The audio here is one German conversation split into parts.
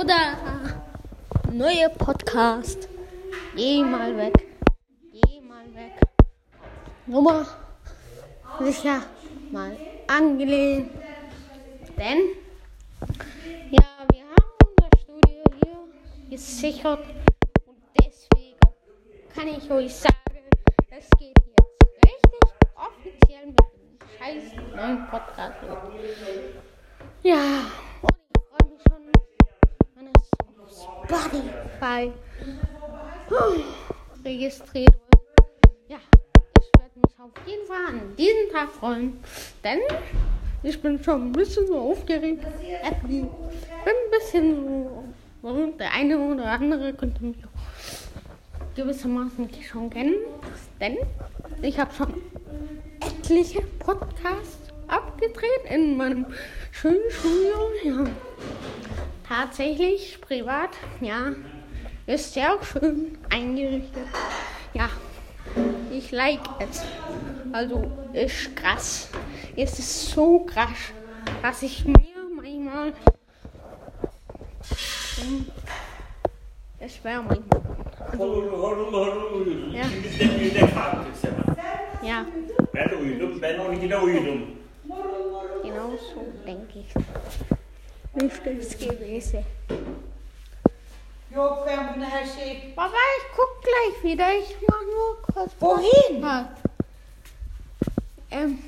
Oder neue Podcast. Geh mal weg. Geh mal weg. Nummer sicher mal angelehnt. Denn ja, wir haben unser Studio hier gesichert und deswegen kann ich euch sagen, es geht jetzt richtig offiziell mit dem scheiß neuen Podcast. Ja, Oh, registriert. Ja, ich werde mich auf jeden Fall an diesen Tag freuen, denn ich bin schon ein bisschen so aufgeregt. Ich bin ein bisschen so, der eine oder andere könnte mich gewissermaßen schon kennen, denn ich habe schon etliche Podcasts abgedreht in meinem schönen Studio. Ja. Tatsächlich privat, ja, ist sehr schön eingerichtet. Ja, ich like es. Also ist krass. Es ist so krass, dass ich mir manchmal es wäre manchmal. Ja. Ja, Ben uyudum, ben 12'de uyudum. genau so denke ich. Nicht das gewesen. Yok ben bunu her şeyi... Papa, ich guck gleich wieder. Ich mach nur kurz. Wohin? Ja. Ähm,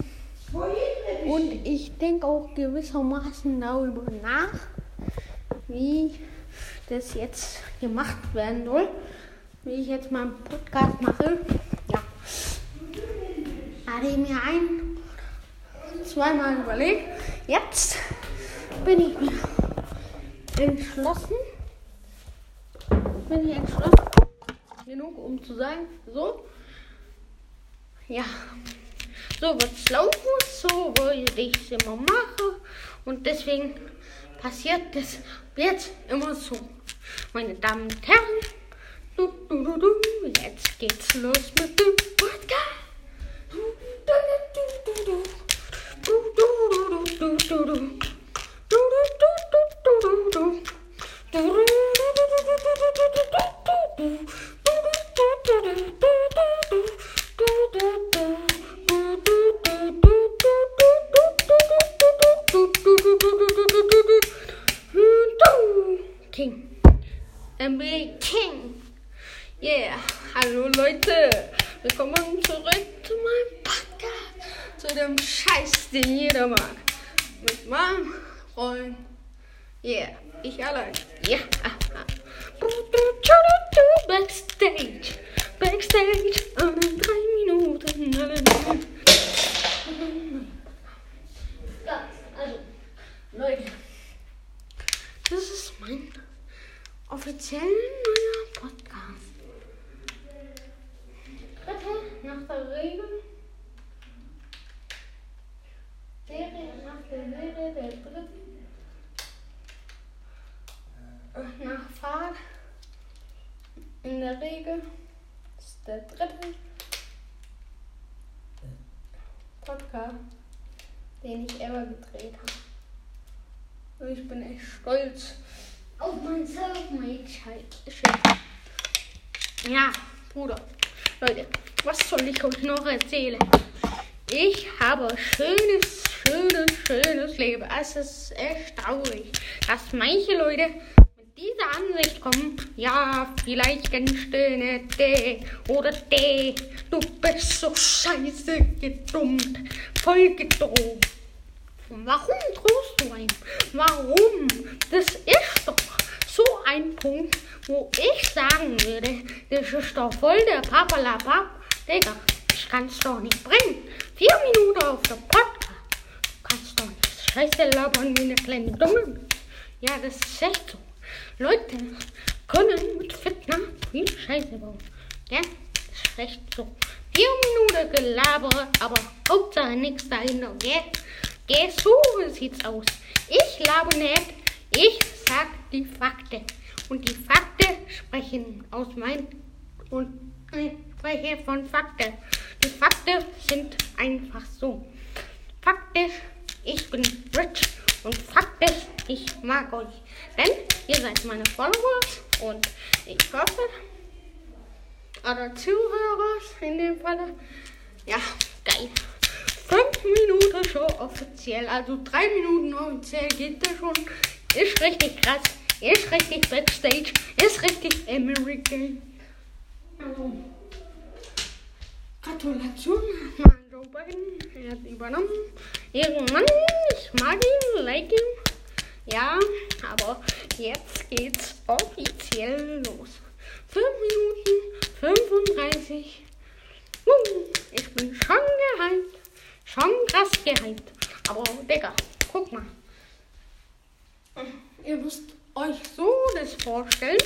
Wohin? und ich denke auch gewissermaßen darüber nach, wie das jetzt gemacht werden soll. Wie ich jetzt meinen Podcast mache. Ja. Hatte ich mir ein, zweimal überlegt. Jetzt bin ich mir entschlossen. Bin ich entschlossen genug, um zu sagen, so. Ja. So wird's laufen, so würde ich es immer machen. Und deswegen passiert das jetzt immer so. Meine Damen und Herren, du, du, du, du, jetzt geht's los mit dem Podcast. Du, du, du, du, du, du, du, du, du, du, du. Du, NBA King. Yeah. Hallo Leute. Willkommen zurück zu meinem Podcast. Zu dem Scheiß, den jeder mag. Mit meinem Freund. Yeah. Ich allein. Ja. Backstage. Backstage. In drei Minuten. Alle ja, also, Leute, das ist mein offiziell neuer Podcast. Dritte nach der Regel. Serie nach der Serie der dritten. Äh, Nach Fahrt. In der Regel ist der dritte Podcast den ich ever gedreht habe. Und ich bin echt stolz auf mein Selfmade-Shit. Ja, Bruder. Leute, was soll ich euch noch erzählen? Ich habe ein schönes, schönes, schönes Leben. Es ist traurig, dass manche Leute mit dieser Ansicht kommen. Ja, vielleicht kennst du nicht den oder den. Du bist so scheiße gedummt, voll gedroht. Warum drohst du einem? Warum? Das ist doch so ein Punkt, wo ich sagen würde, das ist doch voll der Papalapap. Digga, ich kann's doch nicht bringen. Vier Minuten auf der Podcast. Du kannst doch nicht scheiße labern wie eine kleine Dumme. Ja, das ist echt so. Leute können mit Fitner viel Scheiße bauen. Ja, das ist echt so. Vier Minuten Gelaber, aber Hauptsache nichts dahinter, gell? Geh, so sieht's aus. Ich labe nicht, ich sag die Fakten. Und die Fakten sprechen aus mein und ich spreche von Fakten. Die Fakten sind einfach so. Faktisch, ich bin rich Und Fakt ist, ich mag euch. Denn ihr seid meine Follower und ich hoffe, oder Zuhörer in dem Falle. Ja, geil. Fünf Minuten schon offiziell, also drei Minuten offiziell geht das schon. Ist richtig krass, ist richtig Backstage, ist richtig American. Also, Gratulation an Joe Biden, er hat übernommen. Ehrenmann, ich mag ihn, like ihn. Ja, aber jetzt geht's offiziell los. 5 Minuten 35. Uh, ich bin schon gehypt. Schon krass gehypt. Aber, Digga, guck mal. Ihr müsst euch so das vorstellen.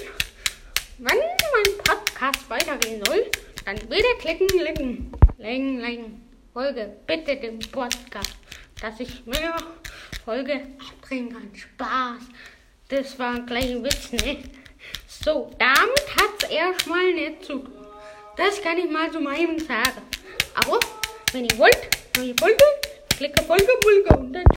Wenn mein Podcast weitergehen soll, dann bitte klicken, klicken, klicken, klicken. Folge bitte dem Podcast, dass ich mehr Folge abdrehen kann. Spaß. Das war ein kleiner Witz, ne? So, damit hat es erstmal nicht zu tun. Das kann ich mal zu meinem sagen. Aber, wenn ihr wollt, neue Folge, klicke Folge, Folge und dann